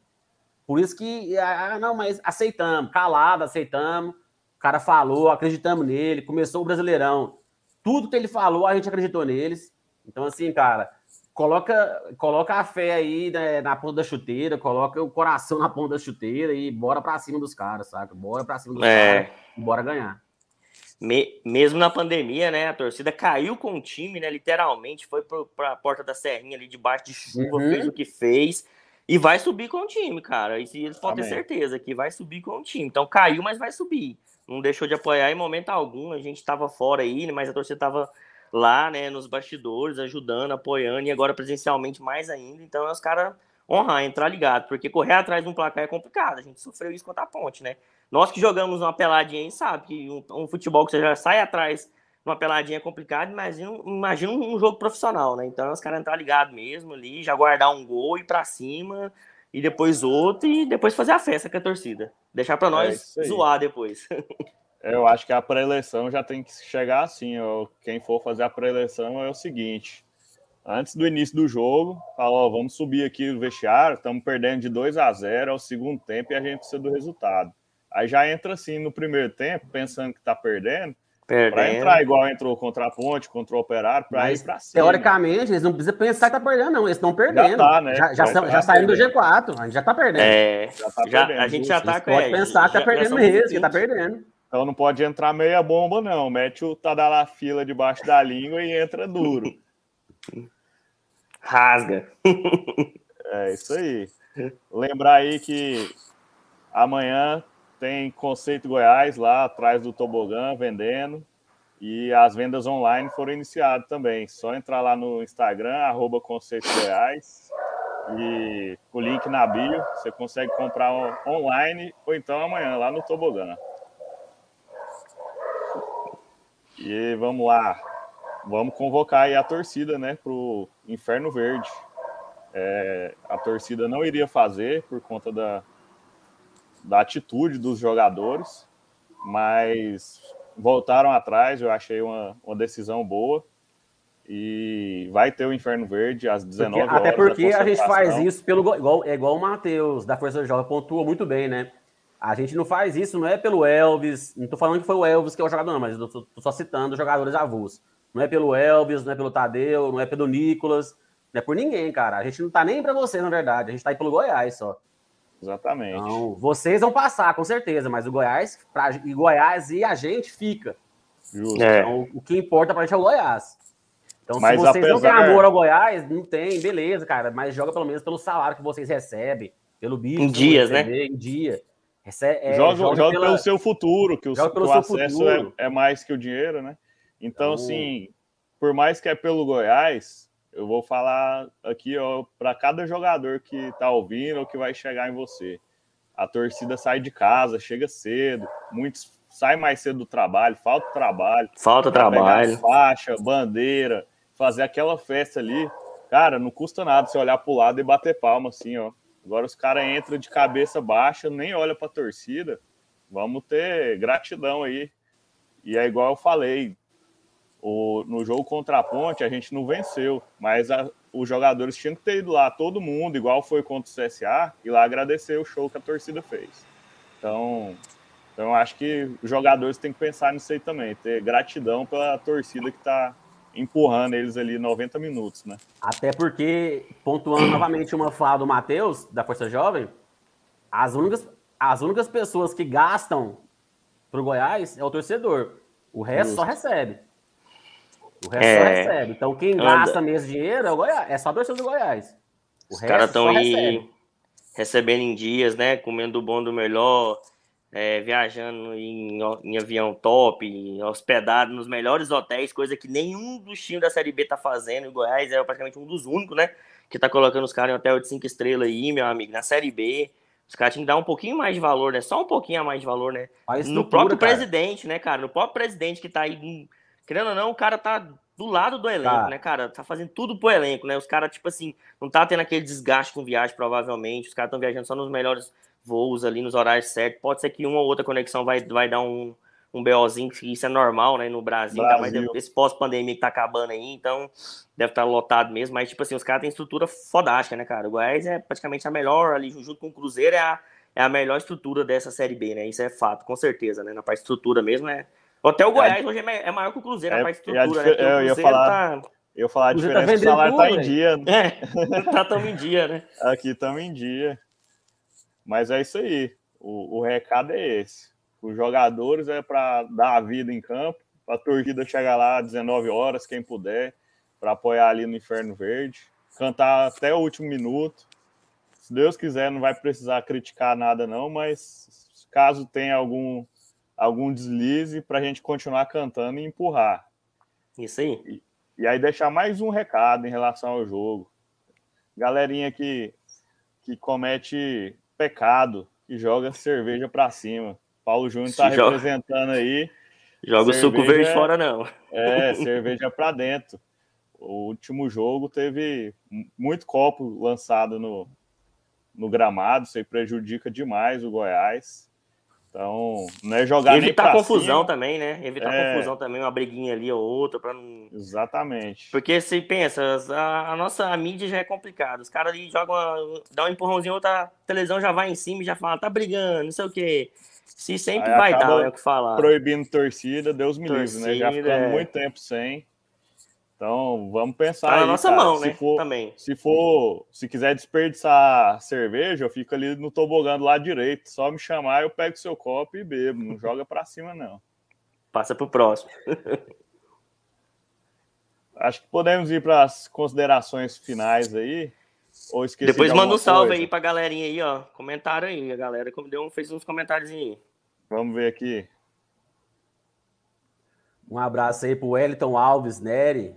Por isso que, ah, não, mas aceitamos, calado, aceitamos. O cara falou, acreditamos nele, começou o Brasileirão. Tudo que ele falou, a gente acreditou neles. Então, assim, cara, coloca, coloca a fé aí né, na ponta da chuteira, coloca o coração na ponta da chuteira e bora pra cima dos caras, saca? Bora pra cima dos É. caras e bora ganhar. Me- mesmo na pandemia, né? A torcida caiu com o time, né? Literalmente, foi pro, pra porta da Serrinha ali debaixo de chuva, Uhum. fez o que fez. E vai subir com o time, cara. Isso eles podem ter certeza que vai subir com o time. Então caiu, mas vai subir. não deixou de apoiar em momento algum. A gente estava fora aí, mas a torcida estava lá, né, nos bastidores, ajudando, apoiando, e agora presencialmente mais ainda. Então, é os caras honrar, entrar ligado, porque correr atrás de um placar é complicado. A gente sofreu isso contra a ponte, né? Nós que jogamos uma peladinha aí, sabe que um, um futebol que você já sai atrás uma peladinha é complicado, imagina, imagina um jogo profissional, né? Então, os caras entrar ligado mesmo ali, já guardar um gol, ir pra cima, e depois outro, e depois fazer a festa com a torcida. Deixar para é nós é zoar depois. Eu acho que a pré-eleição já tem que chegar assim. Ó, quem for fazer a pré-eleição é o seguinte: antes do início do jogo, fala, ó, vamos subir aqui no vestiário, estamos perdendo de 2 a 0 ao segundo tempo e a gente precisa do resultado. Aí já entra assim no primeiro tempo, pensando que está perdendo, para entrar igual entrou contra a Ponte, contra o Operário, para ir para cima. Teoricamente, eles não precisam pensar que tá perdendo, não. Eles estão perdendo. Já, tá, né? já, já, já, já saíram do G4, a gente já tá perdendo. É, já tá já, perdendo. A gente já tá Pode pensar que tá perdendo mesmo, que tá perdendo. Então não pode entrar meia bomba, não. Mete o Tadalafila debaixo da língua e entra duro. Rasga. é isso aí. Lembrar aí que amanhã tem Conceito Goiás lá atrás do tobogã vendendo. E as vendas online foram iniciadas também. Só entrar lá no Instagram, arroba Conceito Goiás. E o link na bio, você consegue comprar online ou então amanhã lá no Tobogã. E vamos lá. Vamos convocar aí a torcida, né, pro Inferno Verde. É, a torcida não iria fazer por conta da, da atitude dos jogadores, mas voltaram atrás, eu achei uma, uma decisão boa. E vai ter o Inferno Verde às 19 porque, horas. Até porque a gente faz isso pelo igual, é igual o Matheus da Força Jovem pontua muito bem, né? A gente não faz isso, não é pelo Elvis. Não tô falando que foi o Elvis que é o jogador, não, mas eu tô, tô só citando jogadores avulsos. Não é pelo Elvis, não é pelo Tadeu, não é pelo Nicolas, não é por ninguém, cara. A gente não tá nem para vocês, na verdade. A gente tá aí pelo Goiás só. Exatamente. Então, vocês vão passar, com certeza, mas o Goiás, pra, e Goiás e a gente fica. Justo. É. Então, o que importa pra gente é o Goiás. Então, mas se vocês apesar... não têm amor ao Goiás, não tem, beleza, cara. Mas joga pelo menos pelo salário que vocês recebem, pelo bicho. Em dias, né? Em dia. Recebe, é, joga, joga, joga pela... pelo seu futuro, que o, que o acesso é, é, mais que o dinheiro, né? Então, então, assim, por mais que é pelo Goiás, eu vou falar aqui para cada jogador que está ouvindo ou que vai chegar em você. A torcida sai de casa, chega cedo, muitos saem mais cedo do trabalho, falta trabalho. Falta trabalho. Faixa, bandeira, fazer aquela festa ali. Cara, não custa nada você olhar para o lado e bater palma assim, ó. Agora os caras entram de cabeça baixa, nem olha para a torcida. Vamos ter gratidão aí. E é igual eu falei, o, no jogo contra a Ponte, a gente não venceu, mas a, os jogadores tinham que ter ido lá, todo mundo, igual foi contra o CSA, e lá agradecer o show que a torcida fez. Então, então eu acho que os jogadores têm que pensar nisso aí também, ter gratidão pela torcida que está empurrando eles ali 90 minutos, né? Até porque, pontuando novamente uma fala do Matheus, da Força Jovem, as únicas, as únicas pessoas que gastam pro Goiás é o torcedor. O resto Justo. só recebe. O resto é... só recebe. Então, quem gasta mesmo dinheiro é o Goiás. É só a torcida do Goiás. O Os caras estão aí recebendo em dias, né? Comendo do bom do melhor, é, viajando em, em, avião top, hospedado nos melhores hotéis, coisa que nenhum dos times da Série B tá fazendo. O Goiás é praticamente um dos únicos, né? Que tá colocando os caras em hotel de cinco estrelas aí, meu amigo, na Série B. Os caras tinham que dar um pouquinho mais de valor, né? Só um pouquinho a mais de valor, né? no próprio cara. presidente, né, cara? No próprio presidente que tá aí querendo ou não, o cara tá do lado do elenco, tá. né, cara? Tá fazendo tudo pro elenco, né? Os caras, tipo assim, não tá tendo aquele desgaste com viagem, provavelmente. Os caras estão viajando só nos melhores voos ali, nos horários certos. Pode ser que uma ou outra conexão vai, vai dar um, um BOzinho, que isso é normal, né? No Brasil, Brasil. Tá, mas esse pós-pandemia que tá acabando aí, então deve estar tá lotado mesmo. Mas, tipo assim, os caras têm estrutura fodástica, né, cara? O Goiás é praticamente a melhor ali, junto com o Cruzeiro, é a, é a melhor estrutura dessa Série B, né? Isso é fato, com certeza, né? Na parte de estrutura mesmo, é até o Goiás é, hoje é maior que o Cruzeiro, é, a parte de estrutura, né? Eu ia falar, tá... eu falar a diferença tá o salário tá em dia. Né? É, tá tão em dia, né? Aqui estamos em dia. Mas é isso aí. O, o recado é esse. Os jogadores é para dar a vida em campo, para a torcida chegar lá às 19 horas, quem puder, para apoiar ali no Inferno Verde, cantar até o último minuto. Se Deus quiser, não vai precisar criticar nada, não, mas caso tenha algum algum deslize para a gente continuar cantando e empurrar. Isso aí. E, e aí deixar mais um recado em relação ao jogo. Galerinha que, que comete pecado e joga cerveja para cima. Paulo Júnior está representando aí. Joga cerveja, o suco verde fora, não. É, cerveja para dentro. O último jogo teve muito copo lançado no, no gramado, isso aí prejudica demais o Goiás. Então, não é jogar Evitar confusão cima. também, né? Evitar é... confusão também, uma briguinha ali ou outra, para não. Exatamente. Porque se pensa, a, a, nossa a mídia já é complicada. Os caras ali jogam, uma, dá um empurrãozinho, outra televisão já vai em cima e já fala, tá brigando, não sei o quê. Se sempre Aí vai dar, é o que falar. Proibindo torcida, Deus me livre, né? Já ficando é... muito tempo sem. Então, vamos pensar. Tá na nossa cara. mão, se né? For, Também. Se for, se quiser desperdiçar cerveja, eu fico ali no tobogã do lado direito. Só me chamar, eu pego seu copo e bebo. Não joga para cima, não. Passa pro próximo. Acho que podemos ir para as considerações finais aí. Ou esqueci Depois de manda um salve coisa. aí pra galerinha aí, ó. Comentaram aí, a galera deu, fez uns comentários aí. Vamos ver aqui. Um abraço aí pro Wellington Alves Neri,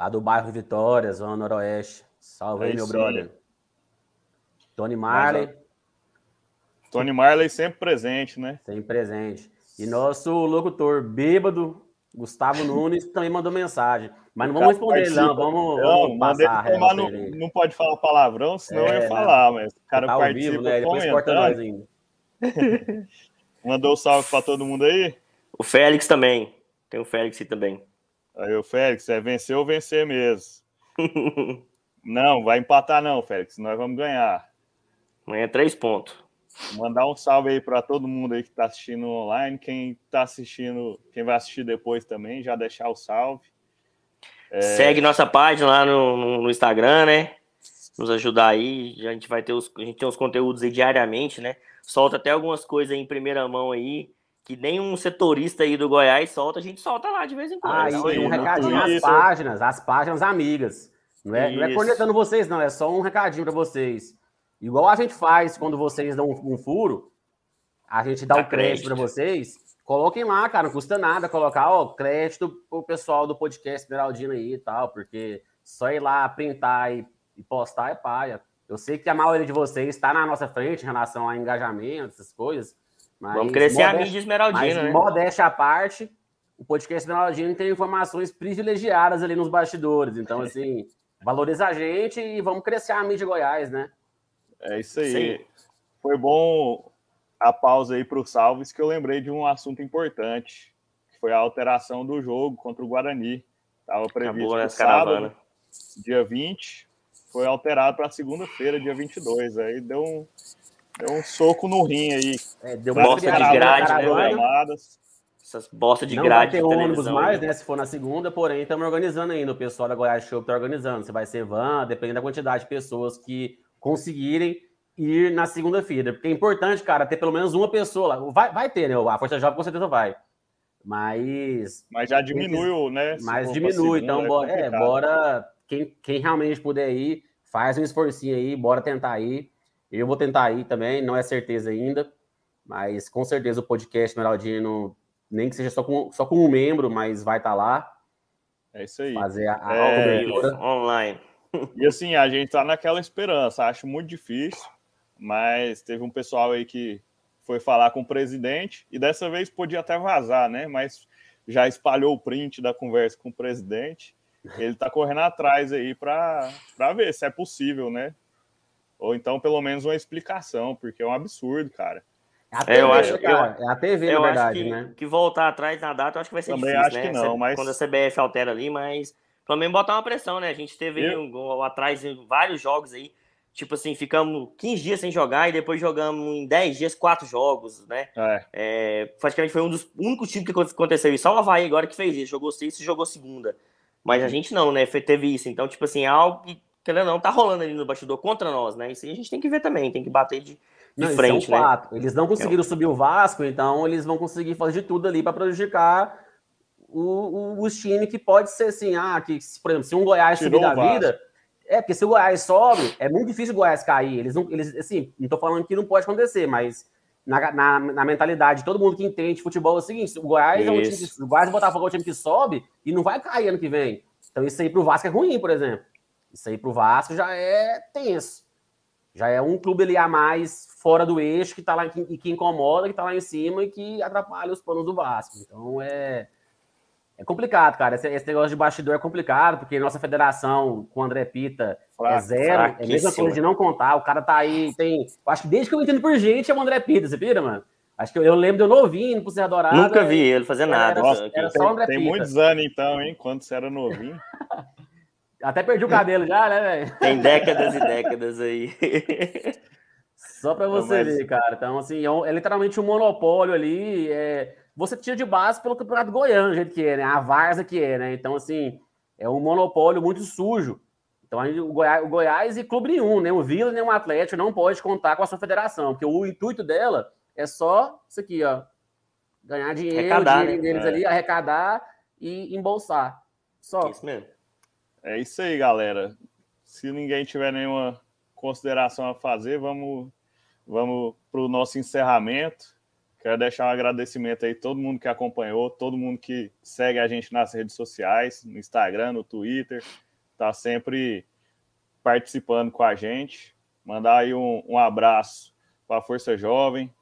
lá do bairro Vitória, Zona Noroeste. Salve aí, aí meu sim. brother. Tony Marley. Mas, Tony Marley sempre presente, né? Sempre presente. E nosso locutor bêbado, Gustavo Nunes, também mandou mensagem. Mas não vamos responder ele, não. Vamos, não, vamos passar a não, não pode falar palavrão, senão é, eu ia falar, mas o cara tá participa vivo, né? Depois corta nós ainda. Mandou um salve para todo mundo aí? O Félix também. Tem o Félix também. Aí o Félix, é vencer ou vencer mesmo. não, vai empatar não, Félix. Nós vamos ganhar. Amanhã é três pontos. Mandar um salve aí para todo mundo aí que está assistindo online. Quem está assistindo, quem vai assistir depois também, já deixar o salve. É... Segue nossa página lá no, no, no, Instagram, né? Nos ajudar aí. A gente vai ter os, a gente tem os conteúdos aí diariamente, né? Solta até algumas coisas aí em primeira mão aí que nem um setorista aí do Goiás solta, a gente solta lá de vez em quando. Ah, e um recadinho às páginas, as páginas amigas. Não é, não é cornetando vocês, não, é só um recadinho para vocês. Igual a gente faz quando vocês dão um, um furo, a gente dá o um crédito para vocês. Coloquem lá, cara, não custa nada colocar ó, crédito pro pessoal do podcast Esmeraldina aí e tal, porque só ir lá printar e, e postar é paia. Eu sei que a maioria de vocês está na nossa frente em relação a engajamento, essas coisas. Mas Vamos crescer modéstia, a mídia esmeraldina, mas, né? Modéstia à parte, o podcast esmeraldino tem informações privilegiadas ali nos bastidores. Então, assim, valoriza a gente e vamos crescer a mídia Goiás, né? É isso aí. Sim. Foi bom a pausa aí para o Salves, que eu lembrei de um assunto importante, que foi a alteração do jogo contra o Guarani. Estava previsto para sábado, dia 20, foi alterado para segunda-feira, dia 22. Aí deu um, Deu um soco no rim aí. É, deu uma bosta de grade, né? Essas bosta de não grade. Não vai ter ônibus mais, né? Se for na segunda, porém, estamos organizando ainda. O pessoal da Goiás Show está organizando. Se vai ser van, depende da quantidade de pessoas que conseguirem ir na segunda-feira. Porque é importante, cara, ter pelo menos uma pessoa lá. Vai, vai ter, né? A Força Jovem com certeza vai. Mas. Mas já diminui, né? Mas diminui. Então, bora, é, bora. Quem, quem realmente puder ir, faz um esforcinho aí, bora tentar ir. Eu vou tentar ir também, não é certeza ainda, mas com certeza o podcast Meraldino, nem que seja só com, só com um membro, mas vai estar tá lá. É isso aí. Fazer a, a é, online. E assim, a gente tá naquela esperança, acho muito difícil, mas teve um pessoal aí que foi falar com o presidente e dessa vez podia até vazar, né? Mas já espalhou o print da conversa com o presidente. Ele tá correndo atrás aí para ver se é possível, né? Ou então, pelo menos, uma explicação, porque é um absurdo, cara. É a TV, é, eu acho, cara. Eu, é a TV, eu na verdade, que, né? Que voltar atrás na data, eu acho que vai ser Também difícil, acho né? que não, mas... Quando a CBF altera ali, mas pelo menos botar uma pressão, né? A gente teve eu... um, atrás em vários jogos aí, tipo assim, ficamos 15 dias sem jogar e depois jogamos em 10 dias quatro jogos, né? É. É, praticamente foi um dos únicos times que aconteceu isso. Só o Havaí agora que fez isso, jogou seis e jogou segunda. Mas a uhum. gente não, né? Teve isso. Então, tipo assim, é algo que querendo ou não, tá rolando ali no bastidor contra nós, né? Isso aí a gente tem que ver também, tem que bater de, de não, frente, é um né? Eles não conseguiram é. subir o Vasco, então eles vão conseguir fazer de tudo ali para prejudicar o, o, os times que pode ser assim, ah, que, por exemplo, se um Goiás Tirou subir da vida, é, porque se o Goiás sobe, é muito difícil o Goiás cair. Eles não, eles, assim, não tô falando que não pode acontecer, mas na, na, na, mentalidade de todo mundo que entende futebol é o seguinte: o Goiás isso. é um time que, o Goiás e o Botafogo é um time que sobe e não vai cair ano que vem. Então isso aí pro Vasco é ruim, por exemplo. Isso aí pro Vasco já é tenso. Já é um clube ali a mais fora do eixo que tá lá e que incomoda, que tá lá em cima e que atrapalha os planos do Vasco. Então é é complicado, cara. Esse, esse, negócio de bastidor é complicado, porque nossa federação com o André Pita é zero. É a mesma coisa de não contar. O cara tá aí, tem. Acho que desde que eu entendo por gente é o André Pita, você vira, mano? Acho que eu, eu lembro de eu novinho pro Serra Dourada. Nunca vi ele fazer nada. Era, Nossa, era só o André tem, Pita. Tem muitos anos então, hein? Quando você era novinho. Até perdi o cabelo já, né, velho? Tem décadas e décadas aí. Só para você Mas... ver, cara. Então, assim, é, é, literalmente um monopólio ali. É, você tira de base pelo Campeonato Goiano, do jeito que é, né? A Varsa que é, né? Então, assim, é um monopólio muito sujo. Então, gente, o, Goiás, o Goiás e clube nenhum, nem o Vila, nem o Atlético não pode contar com a sua federação, porque o intuito dela é só isso aqui, ó. Ganhar dinheiro, arrecadar, dinheiro né? deles é. ali, arrecadar e embolsar. Só. Isso mesmo. É isso aí, galera. Se ninguém tiver nenhuma consideração a fazer, vamos, vamos para o nosso encerramento. Quero deixar um agradecimento aí a todo mundo que acompanhou, todo mundo que segue a gente nas redes sociais, no Instagram, no Twitter, tá sempre participando com a gente. Mandar aí um, um abraço para a Força Jovem,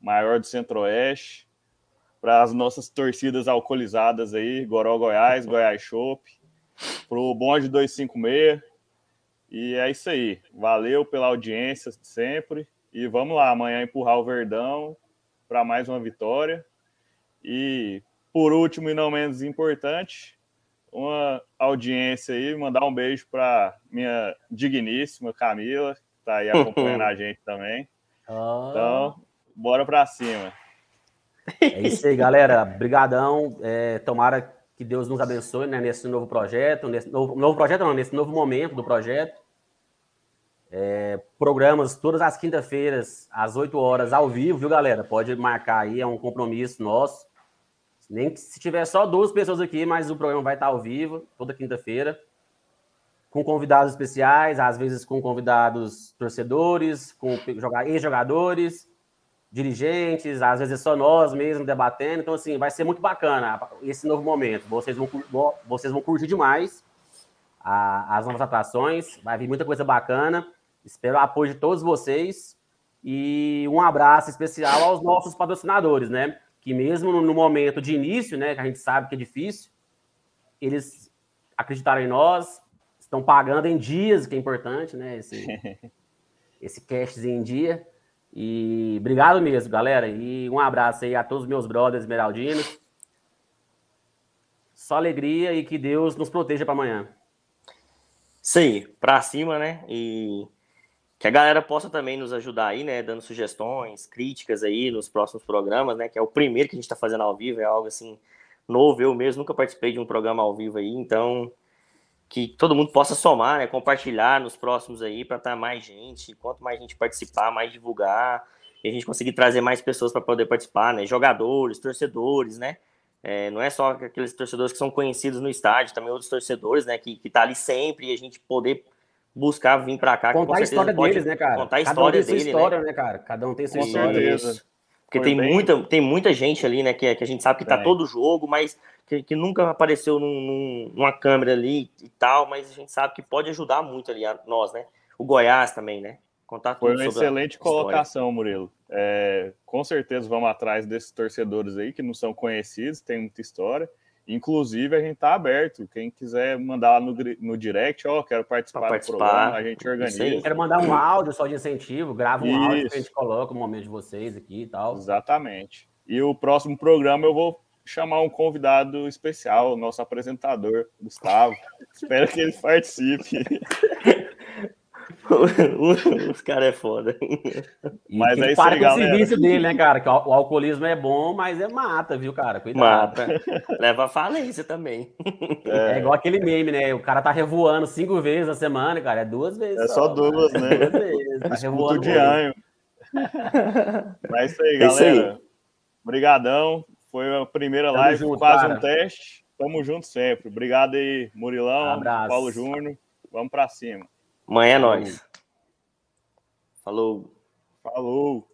maior do Centro-Oeste, para as nossas torcidas alcoolizadas aí, Goró Goiás, Goiás Chopp, para o Bonde 256. E é isso aí. Valeu pela audiência sempre. E vamos lá, amanhã empurrar o Verdão para mais uma vitória. E por último e não menos importante, uma audiência aí, mandar um beijo para minha digníssima Camila, que está aí acompanhando a gente também. Então, bora para cima. É isso aí, galera. Brigadão. É, tomara que Deus nos abençoe né, nesse novo projeto, nesse novo, novo projeto não, nesse novo momento do projeto. É, programas todas as quinta-feiras, às 8 horas, ao vivo, viu, galera? Pode marcar aí, é um compromisso nosso. Nem que se tiver só duas pessoas aqui, mas o programa vai estar ao vivo, toda quinta-feira, com convidados especiais, às vezes com convidados torcedores, com ex-jogadores, dirigentes, às vezes é só nós mesmo debatendo. Então, assim, vai ser muito bacana esse novo momento. Vocês vão, vocês vão curtir demais a, as novas atrações, vai vir muita coisa bacana. Espero o apoio de todos vocês e um abraço especial aos nossos patrocinadores, né? Que mesmo no momento de início, né, que a gente sabe que é difícil, eles acreditaram em nós, estão pagando em dias, que é importante, né? Esse, esse cashzinho em dia. E obrigado mesmo, galera. E um abraço aí a todos os meus brothers esmeraldinos. Só alegria e que Deus nos proteja para amanhã. Isso aí, cima, né? E que a galera possa também nos ajudar aí, né? Dando sugestões, críticas aí nos próximos programas, né? Que é o primeiro que a gente tá fazendo ao vivo, é algo assim novo. Eu mesmo nunca participei de um programa ao vivo aí, então que todo mundo possa somar, né? Compartilhar nos próximos aí para estar tá mais gente. Quanto mais gente participar, mais divulgar, e a gente conseguir trazer mais pessoas para poder participar, né? Jogadores, torcedores, né? É, não é só aqueles torcedores que são conhecidos no estádio, também outros torcedores, né, que, que tá ali sempre e a gente poder buscar vir para cá. Contar a história deles, né, cara? Contar a história Cada um tem dele, sua história, né? né? cara? Cada um tem sua Com história. Certeza. Porque tem muita, tem muita gente ali, né, que, que a gente sabe que tá todo jogo, mas que, que nunca apareceu num, num, numa câmera ali e tal, mas a gente sabe que pode ajudar muito ali a nós, né? O Goiás também, né? Contar Foi uma excelente colocação, Murilo. É, com certeza vamos atrás desses torcedores aí que não são conhecidos, tem muita história. Inclusive, a gente está aberto. Quem quiser mandar lá no, no direct, ó, quero participar, participar, do programa, a gente organiza. Quero mandar um áudio só de incentivo, grava um Isso. áudio que a gente coloca no momento de vocês aqui e tal. Exatamente. E o próximo programa eu vou chamar um convidado especial, nosso apresentador, Gustavo. Espero que ele participe. Os caras é foda. mas é isso aí, com galera. o serviço dele, né, cara? Que o alcoolismo é bom, mas é mata, viu, cara? Cuidado. Mata. Leva a falência também. É. é. igual aquele meme, né? O cara tá revoando cinco vezes na semana, cara. É duas vezes. É só, só duas, né? Duas vezes. Tá revoando de anho. Mas é isso aí, galera. Obrigadão. Foi a primeira Tamo live, junto, quase cara. um teste. Tamo junto sempre. Obrigado aí, Murilão, um Paulo Júnior. Vamos para cima. Amanhã é nóis. Falou. Falou.